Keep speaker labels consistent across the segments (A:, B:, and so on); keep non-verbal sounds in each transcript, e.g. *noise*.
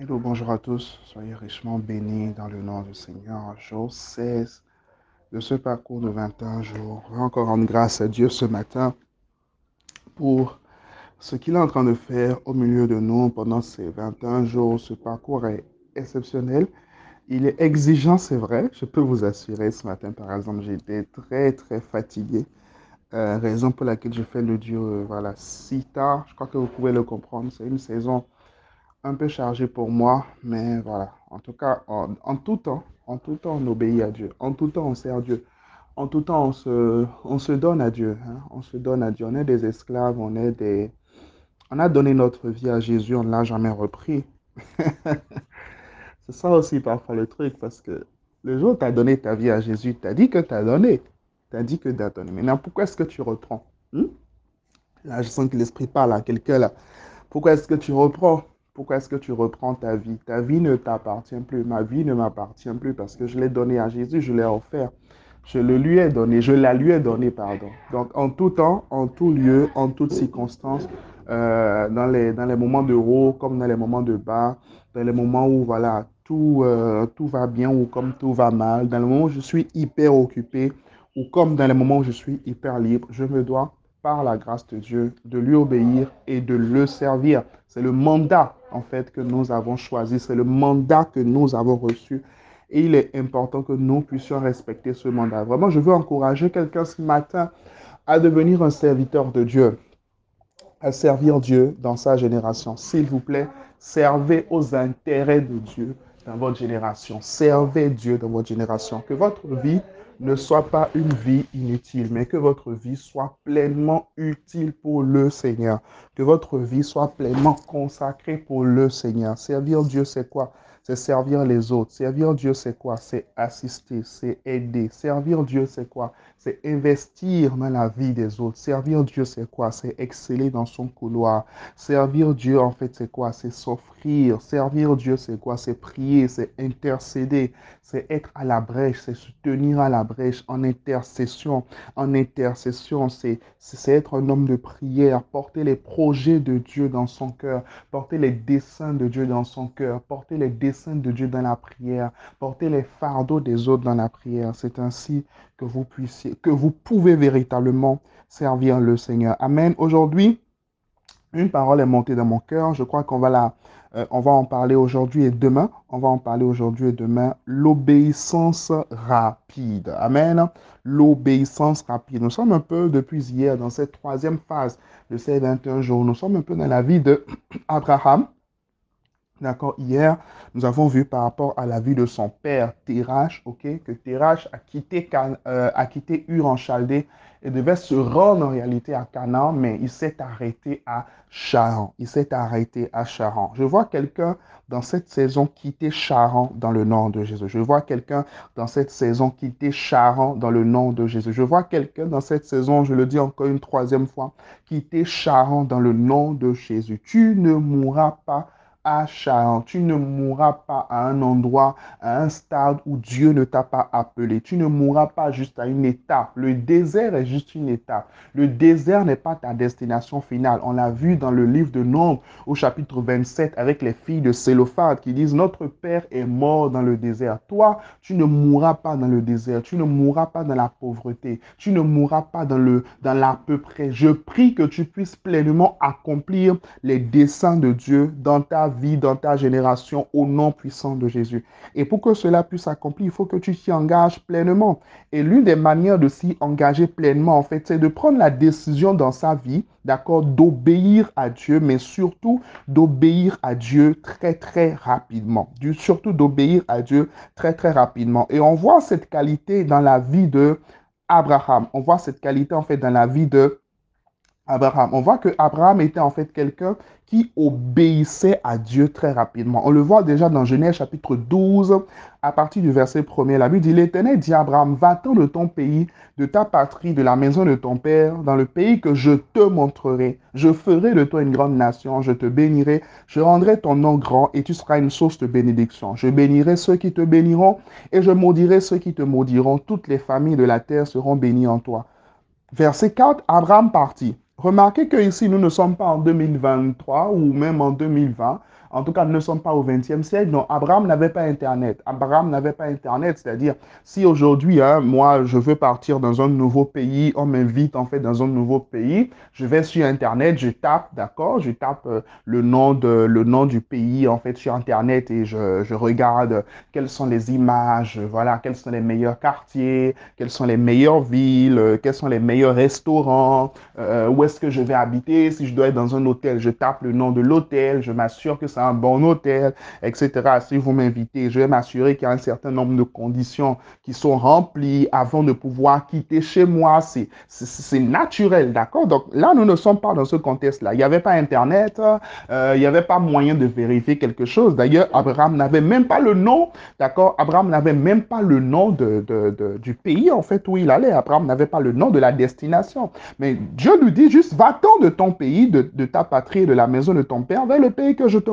A: Hello, bonjour à tous. Soyez richement bénis dans le nom du Seigneur. Jour 16 de ce parcours de 21 jours. On va encore rendre grâce à Dieu ce matin pour ce qu'il est en train de faire au milieu de nous pendant ces 21 jours. Ce parcours est exceptionnel. Il est exigeant, c'est vrai. Je peux vous assurer, ce matin, par exemple, été très, très fatigué. Euh, raison pour laquelle je fais le Dieu euh, voilà, si tard. Je crois que vous pouvez le comprendre. C'est une saison un peu chargée pour moi, mais voilà. En tout cas, en, tout temps, en tout temps, on obéit à Dieu. En tout temps, on sert Dieu. En tout temps, on se, on se donne à Dieu. Hein. On se donne à Dieu. On est des esclaves, on est des... On a donné notre vie à Jésus, on ne l'a jamais repris. *laughs* C'est ça aussi parfois le truc, parce que le jour où tu as donné ta vie à Jésus, tu as dit que tu as donné. Tu as dit que tu as donné. Maintenant, pourquoi est-ce que tu reprends hmm? Là, je sens que l'Esprit parle à quelqu'un là. Pourquoi est-ce que tu reprends? Pourquoi est-ce que tu reprends ta vie? Ta vie ne t'appartient plus. Ma vie ne m'appartient plus parce que je l'ai donnée à Jésus, je l'ai offert. Je le lui ai donné, je la lui ai donné, pardon. Donc, en tout temps, en tout lieu, en toutes circonstances, euh, dans, les, dans moments de haut comme dans les moments de bas, dans les moments où, voilà, tout, euh, tout va bien ou comme tout va mal, dans le moment où je suis hyper occupé ou comme dans les moments où je suis hyper libre, je me dois, par la grâce de Dieu, de lui obéir et de le servir. C'est le mandat, en fait, que nous avons choisi. C'est le mandat que nous avons reçu et il est important que nous puissions respecter ce mandat. Vraiment, je veux encourager quelqu'un ce matin à devenir un serviteur de Dieu, à servir Dieu dans sa génération. S'il vous plaît, servez aux intérêts de Dieu dans votre génération. Servez Dieu dans votre génération. Que votre vie ne soit pas une vie inutile, mais que votre vie soit pleinement utile pour le Seigneur. Que votre vie soit pleinement consacrée pour le Seigneur. Servir Dieu, c'est quoi? C'est servir les autres. Servir Dieu, c'est quoi? C'est assister, c'est aider. Servir Dieu, c'est quoi? C'est investir dans la vie des autres. Servir Dieu, c'est quoi? C'est exceller dans son couloir. Servir Dieu, en fait, c'est quoi? C'est s'offrir. Servir Dieu, c'est quoi? C'est prier, c'est intercéder, c'est être à la brèche, c'est se tenir à la brèche en intercession. En intercession, c'est être un homme de prière, porter les projets de Dieu dans son cœur, porter les desseins de Dieu dans son cœur, porter les desseins de Dieu dans la prière, porter les fardeaux des autres dans la prière. C'est ainsi que vous puissiez, que vous pouvez véritablement servir le Seigneur. Amen. Aujourd'hui, une parole est montée dans mon cœur. Je crois qu'on va euh, en parler aujourd'hui et demain. On va en parler aujourd'hui et demain. L'obéissance rapide. Amen. L'obéissance rapide. Nous sommes un peu depuis hier dans cette troisième phase de ces 21 jours. Nous sommes un peu dans la vie de *clears throat* Abraham. D'accord, hier, nous avons vu par rapport à la vie de son père, Terach, ok, que Terach a quitté, euh, a quitté Ur en Chaldée et devait se rendre en réalité à Canaan, mais il s'est arrêté à Charan. Il s'est arrêté à Charan. Je vois quelqu'un dans cette saison quitter Charan dans le nom de Jésus. Je vois quelqu'un dans cette saison quitter Charan dans le nom de Jésus. Je vois quelqu'un dans cette saison, je le dis encore une troisième fois, quitter Charan dans le nom de Jésus. Tu ne mourras pas à Tu ne mourras pas à un endroit, à un stade où Dieu ne t'a pas appelé. Tu ne mourras pas juste à une étape. Le désert est juste une étape. Le désert n'est pas ta destination finale. On l'a vu dans le livre de Nombre au chapitre 27 avec les filles de Sélophane qui disent Notre Père est mort dans le désert. Toi, tu ne mourras pas dans le désert. Tu ne mourras pas dans la pauvreté. Tu ne mourras pas dans le l'à peu près. Je prie que tu puisses pleinement accomplir les desseins de Dieu dans ta vie dans ta génération, au nom puissant de Jésus. Et pour que cela puisse s'accomplir, il faut que tu t'y engages pleinement. Et l'une des manières de s'y engager pleinement, en fait, c'est de prendre la décision dans sa vie, d'accord, d'obéir à Dieu, mais surtout d'obéir à Dieu très, très rapidement. Surtout d'obéir à Dieu très, très rapidement. Et on voit cette qualité dans la vie de Abraham. On voit cette qualité, en fait, dans la vie de Abraham. On voit que Abraham était en fait quelqu'un qui obéissait à Dieu très rapidement. On le voit déjà dans Genèse chapitre 12, à partir du verset 1er. La Bible dit, l'Éternel dit à Abraham, va-t'en de ton pays, de ta patrie, de la maison de ton père, dans le pays que je te montrerai. Je ferai de toi une grande nation, je te bénirai, je rendrai ton nom grand et tu seras une source de bénédiction. Je bénirai ceux qui te béniront et je maudirai ceux qui te maudiront. Toutes les familles de la terre seront bénies en toi. Verset 4, Abraham partit. Remarquez que ici, nous ne sommes pas en 2023 ou même en 2020. En tout cas, ne sommes pas au XXe siècle. Donc, Abraham n'avait pas Internet. Abraham n'avait pas Internet, c'est-à-dire, si aujourd'hui, hein, moi, je veux partir dans un nouveau pays, on m'invite en fait dans un nouveau pays, je vais sur Internet, je tape, d'accord, je tape euh, le, nom de, le nom du pays en fait sur Internet et je, je regarde quelles sont les images, voilà, quels sont les meilleurs quartiers, quelles sont les meilleures villes, quels sont les meilleurs restaurants, euh, où est-ce que je vais habiter, si je dois être dans un hôtel, je tape le nom de l'hôtel, je m'assure que c'est un bon hôtel, etc. Si vous m'invitez, je vais m'assurer qu'il y a un certain nombre de conditions qui sont remplies avant de pouvoir quitter chez moi. C'est naturel, d'accord? Donc là, nous ne sommes pas dans ce contexte-là. Il n'y avait pas Internet, euh, il n'y avait pas moyen de vérifier quelque chose. D'ailleurs, Abraham n'avait même pas le nom, d'accord? Abraham n'avait même pas le nom de, du pays, en fait, où il allait. Abraham n'avait pas le nom de la destination. Mais Dieu lui dit juste, va-t'en de ton pays, de, de ta patrie, de la maison de ton père, vers le pays que je te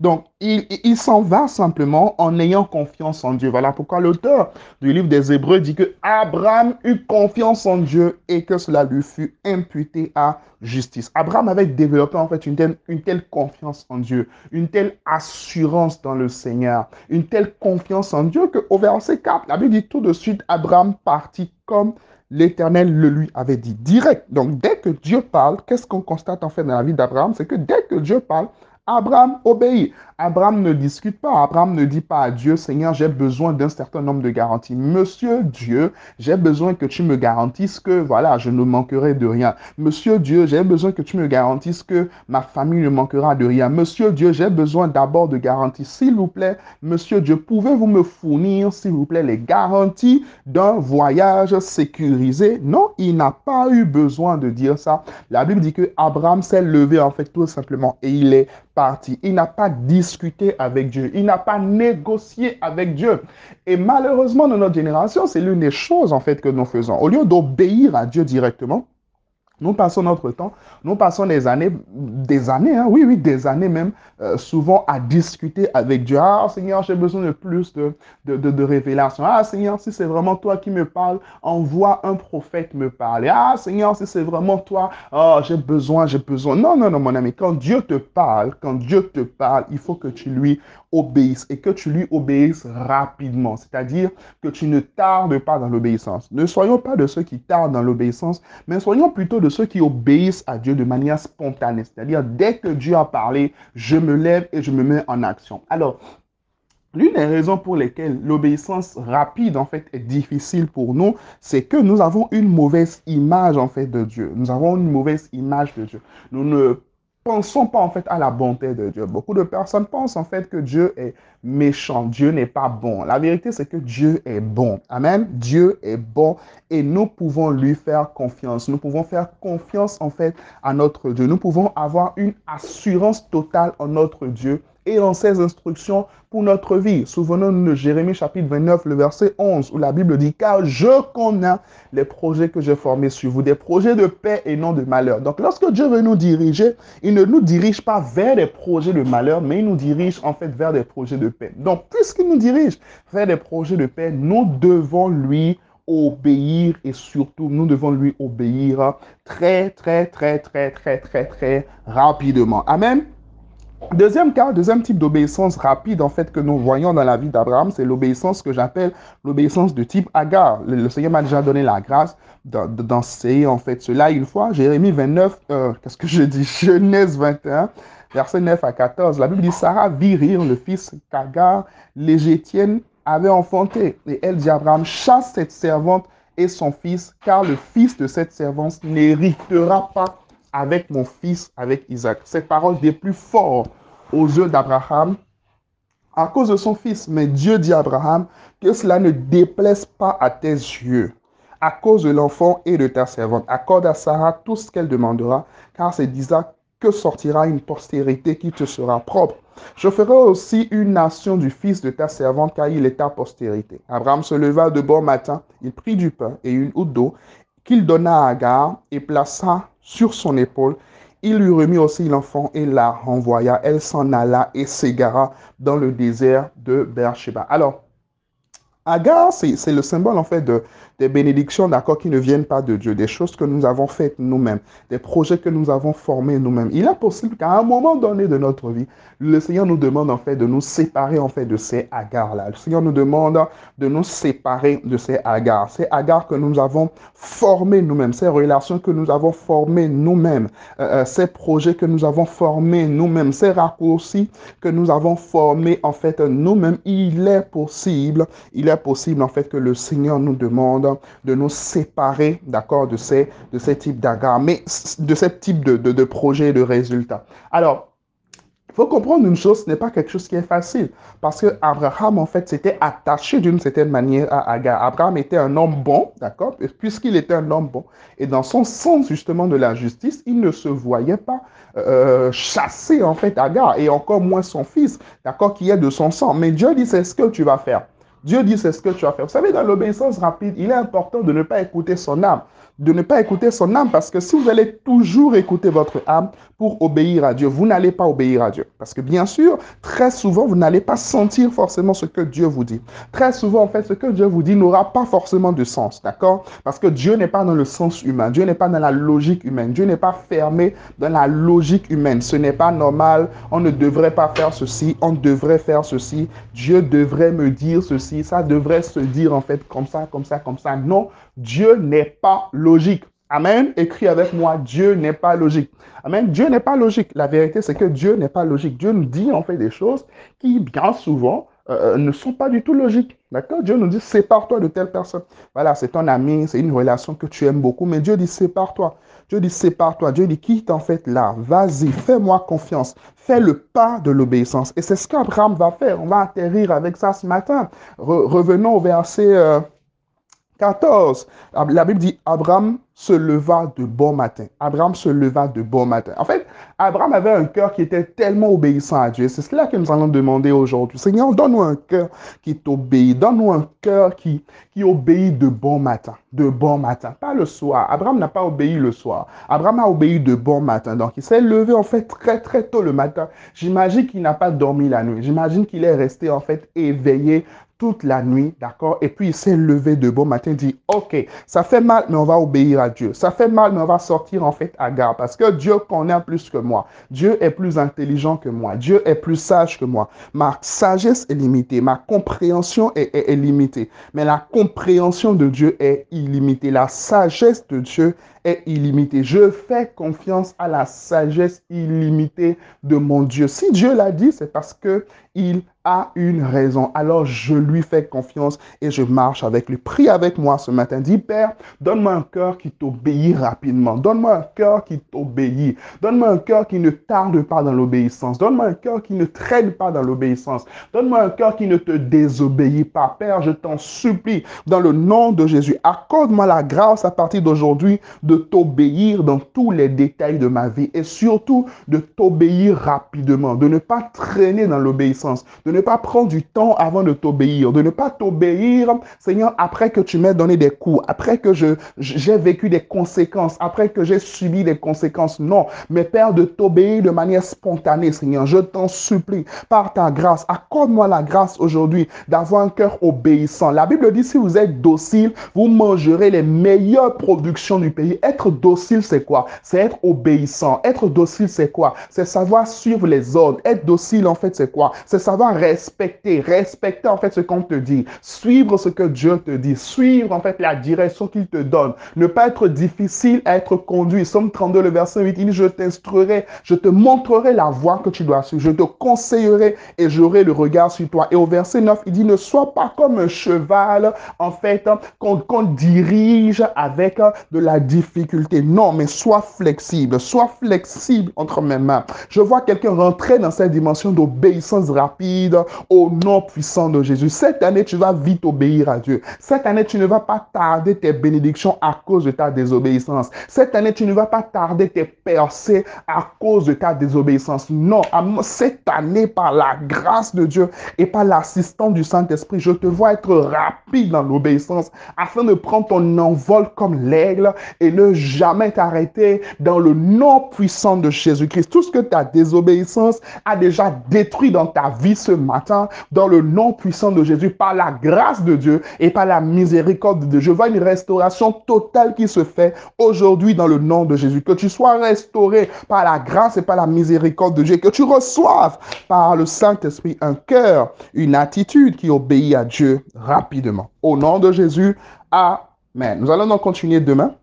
A: Donc, il, il s'en va simplement en ayant confiance en Dieu. Voilà pourquoi l'auteur du livre des Hébreux dit que Abraham eut confiance en Dieu et que cela lui fut imputé à justice. Abraham avait développé en fait une telle, une telle confiance en Dieu, une telle assurance dans le Seigneur, une telle confiance en Dieu qu'au verset 4, la Bible dit tout de suite, Abraham partit comme l'Éternel le lui avait dit direct. Donc dès que Dieu parle, qu'est-ce qu'on constate en fait dans la vie d'Abraham? C'est que dès que Dieu parle, Abraham obéit. Abraham ne discute pas. Abraham ne dit pas à Dieu, Seigneur, j'ai besoin d'un certain nombre de garanties. Monsieur Dieu, j'ai besoin que tu me garantisses que, voilà, je ne manquerai de rien. Monsieur Dieu, j'ai besoin que tu me garantisses que ma famille ne manquera de rien. Monsieur Dieu, j'ai besoin d'abord de garanties. S'il vous plaît, Monsieur Dieu, pouvez-vous me fournir, s'il vous plaît, les garanties d'un voyage sécurisé? Non, il n'a pas eu besoin de dire ça. La Bible dit que Abraham s'est levé, en fait, tout simplement, et il est parti. Il n'a pas discuté avec Dieu. Il n'a pas négocié avec Dieu. Et malheureusement, dans notre génération, c'est l'une des choses, en fait, que nous faisons. Au lieu d'obéir à Dieu directement, nous passons notre temps, nous passons des années, des années, hein, oui, oui, des années même, euh, souvent à discuter avec Dieu. Ah, Seigneur, j'ai besoin de plus de, de, de, révélations. Ah, Seigneur, si c'est vraiment toi qui me parles, envoie un prophète me parler. Ah, Seigneur, si c'est vraiment toi, oh, j'ai besoin, j'ai besoin. Non, non, non, mon ami, quand Dieu te parle, quand Dieu te parle, il faut que tu lui obéisses et que tu lui obéisses rapidement. C'est-à-dire que tu ne tardes pas dans l'obéissance. Ne soyons pas de ceux qui tardent dans l'obéissance, mais soyons plutôt de ceux qui obéissent à Dieu de manière spontanée. C'est-à-dire, dès que Dieu a parlé, je me lève et je me mets en action. Alors, L'une des raisons pour lesquelles l'obéissance rapide, en fait, est difficile pour nous, c'est que nous avons une mauvaise image, en fait, de Dieu. Nous avons une mauvaise image de Dieu. Nous ne pensons pas en fait à la bonté de Dieu. Beaucoup de personnes pensent en fait que Dieu est méchant, Dieu n'est pas bon. La vérité c'est que Dieu est bon. Amen. Dieu est bon et nous pouvons lui faire confiance. Nous pouvons faire confiance en fait à notre Dieu. Nous pouvons avoir une assurance totale en notre Dieu et en ses instructions pour notre vie. Souvenons-nous de Jérémie chapitre 29, le verset 11, où la Bible dit, car je connais les projets que j'ai formés sur vous, des projets de paix et non de malheur. Donc lorsque Dieu veut nous diriger, il ne nous dirige pas vers des projets de malheur, mais il nous dirige en fait vers des projets de Donc puisqu'il nous dirige? Vers des projets de paix, nous devons lui obéir et surtout nous devons lui obéir très très très très très très très rapidement. Amen? Deuxième cas, deuxième type d'obéissance rapide en fait que nous voyons dans la vie d'Abraham, c'est l'obéissance que j'appelle l'obéissance de type Agar. Le, Seigneur m'a déjà donné la grâce d'enseigner en fait cela une fois. Jérémie 29, euh, qu'est-ce que je dis? Genèse 21, verset 9 à 14. La Bible dit Sarah vit rire le fils qu'Agar, l'Égyptienne, avait enfanté. Et elle dit Abraham, chasse cette servante et son fils, car le fils de cette servante n'héritera pas avec mon fils, avec Isaac. Cette parole des plus fort aux yeux d'Abraham à cause de son fils. Mais Dieu dit à Abraham que cela ne déplaise pas à tes yeux. À cause de l'enfant et de ta servante, accorde à Sarah tout ce qu'elle demandera, car c'est d'Isaac sortira une postérité qui te sera propre. Je ferai aussi une nation du fils de ta servante, car il est ta postérité. Abraham se leva de bon matin, il prit du pain et une outre d'eau qu'il donna à Agar et plaça sur son épaule. Il lui remit aussi l'enfant et la renvoya. Elle s'en alla et s'égara dans le désert de Beersheba. Alors, Agar, c'est le symbole en fait de, des bénédictions, d'accord, qui ne viennent pas de Dieu, des choses que nous avons faites nous-mêmes, des projets que nous avons formés nous-mêmes. Il est possible qu'à un moment donné de notre vie, le Seigneur nous demande en fait de nous séparer en fait de ces agars-là. Le Seigneur nous demande de nous séparer de ces agars, ces agars que nous avons formés nous-mêmes, ces relations que nous avons formées nous-mêmes, euh, euh, ces projets que nous avons formés nous-mêmes, ces raccourcis que nous avons formés en fait nous-mêmes. Il est possible, il possible en fait que le Seigneur nous demande de nous séparer, d'accord, de ces, de ces types d'agars, mais de ce type de, de, de projet, de résultats. Alors, il faut comprendre une chose, ce n'est pas quelque chose qui est facile. Parce que Abraham, en fait, s'était attaché d'une certaine manière à Agar. Abraham était un homme bon, d'accord Puisqu'il était un homme bon. Et dans son sens, justement, de la justice, il ne se voyait pas euh, chasser, en fait, Agar. Et encore moins son fils, d'accord Qui est de son sang. Mais Dieu dit, c'est ce que tu vas faire. Dieu dit, c'est ce que tu vas faire. Vous savez, dans l'obéissance rapide, il est important de ne pas écouter son âme. De ne pas écouter son âme parce que si vous allez toujours écouter votre âme pour obéir à Dieu, vous n'allez pas obéir à Dieu. Parce que bien sûr, très souvent, vous n'allez pas sentir forcément ce que Dieu vous dit. Très souvent, en fait, ce que Dieu vous dit n'aura pas forcément de sens, d'accord? Parce que Dieu n'est pas dans le sens humain. Dieu n'est pas dans la logique humaine. Dieu n'est pas fermé dans la logique humaine. Ce n'est pas normal. On ne devrait pas faire ceci. On devrait faire ceci. Dieu devrait me dire ceci ça devrait se dire en fait comme ça, comme ça, comme ça. Non, Dieu n'est pas logique. Amen. Écris avec moi, Dieu n'est pas logique. Amen. Dieu n'est pas logique. La vérité, c'est que Dieu n'est pas logique. Dieu nous dit en fait des choses qui, bien souvent, euh, ne sont pas du tout logiques. D'accord? Dieu nous dit, sépare-toi de telle personne. Voilà, c'est ton ami, c'est une relation que tu aimes beaucoup, mais Dieu dit, sépare-toi. Dieu dit, sépare-toi. Dieu dit, quitte en fait là. Vas-y, fais-moi confiance. Fais le pas de l'obéissance. Et c'est ce qu'Abraham va faire. On va atterrir avec ça ce matin. revenons au verset 14. Euh, La Bible dit, Abraham se leva de bon matin. Abraham se leva de bon matin. En fait, Abraham avait un cœur qui était tellement obéissant à Dieu. C'est cela que nous allons demander aujourd'hui. Seigneur, donne-nous un cœur qui t'obéit. Donne-nous un cœur qui, qui obéit de bon matin. De bon matin. Pas le soir. Abraham n'a pas obéi le soir. Abraham a obéi de bon matin. Donc, il s'est levé en fait très très tôt le matin. J'imagine qu'il n'a pas dormi la nuit. J'imagine qu'il est resté en fait éveillé toute la nuit, d'accord? Et puis il s'est levé de bon matin, dit, ok, ça fait mal, mais on va obéir à Dieu. Ça fait mal, mais on va sortir en fait à gare, parce que Dieu connaît plus que moi. Dieu est plus intelligent que moi. Dieu est plus sage que moi. Ma sagesse est limitée, ma compréhension est, est limitée, mais la compréhension de Dieu est illimitée. La sagesse de Dieu illimitée. Je fais confiance à la sagesse illimitée de mon Dieu. Si Dieu l'a dit, c'est parce que il a une raison. Alors je lui fais confiance et je marche avec lui. Prie avec moi ce matin. Dis, Père, donne-moi un cœur qui t'obéit rapidement. Donne-moi un cœur qui t'obéit. Donne-moi un cœur qui ne tarde pas dans l'obéissance. Donne-moi un cœur qui ne traîne pas dans l'obéissance. Donne-moi un cœur qui ne te désobéit pas. Père, je t'en supplie, dans le nom de Jésus, accorde-moi la grâce à partir d'aujourd'hui de t'obéir dans tous les détails de ma vie et surtout de t'obéir rapidement, de ne pas traîner dans l'obéissance, de ne pas prendre du temps avant de t'obéir, de ne pas t'obéir, Seigneur, après que tu m'aies donné des coups, après que j'ai vécu des conséquences, après que j'ai subi des conséquences. Non, mais Père, de t'obéir de manière spontanée, Seigneur. Je t'en supplie, par ta grâce, accorde-moi la grâce aujourd'hui d'avoir un cœur obéissant. La Bible dit, si vous êtes docile, vous mangerez les meilleures productions du pays. Être docile, c'est quoi? C'est être obéissant. Être docile, c'est quoi? C'est savoir suivre les ordres. Être docile, en fait, c'est quoi? C'est savoir respecter, respecter en fait ce qu'on te dit, suivre ce que Dieu te dit, suivre en fait la direction qu'il te donne, ne pas être difficile à être conduit. Somme 32, le verset 8, il dit, je t'instruirai, je te montrerai la voie que tu dois suivre, je te conseillerai et j'aurai le regard sur toi. Et au verset 9, il dit, ne sois pas comme un cheval en fait qu'on dirige avec de la difficulté. Non, mais sois flexible, sois flexible entre mes mains. Je vois quelqu'un rentrer dans cette dimension d'obéissance rapide au nom puissant de Jésus. Cette année, tu vas vite obéir à Dieu. Cette année, tu ne vas pas tarder tes bénédictions à cause de ta désobéissance. Cette année, tu ne vas pas tarder tes percées à cause de ta désobéissance. Non, cette année, par la grâce de Dieu et par l'assistance du Saint-Esprit, je te vois être rapide dans l'obéissance afin de prendre ton envol comme l'aigle et ne jamais t'arrêter dans le nom puissant de Jésus-Christ. Tout ce que ta désobéissance a déjà détruit dans ta vie ce matin, dans le nom puissant de Jésus, par la grâce de Dieu et par la miséricorde de Dieu. Je vois une restauration totale qui se fait aujourd'hui dans le nom de Jésus. Que tu sois restauré par la grâce et par la miséricorde de Dieu. Que tu reçoives par le Saint-Esprit un cœur, une attitude qui obéit à Dieu rapidement. Au nom de Jésus, Amen. Nous allons donc continuer demain.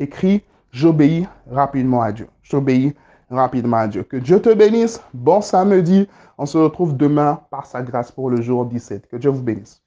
A: Écrit, j'obéis rapidement à Dieu. J'obéis rapidement à Dieu. Que Dieu te bénisse. Bon samedi. On se retrouve demain par sa grâce pour le jour 17. Que Dieu vous bénisse.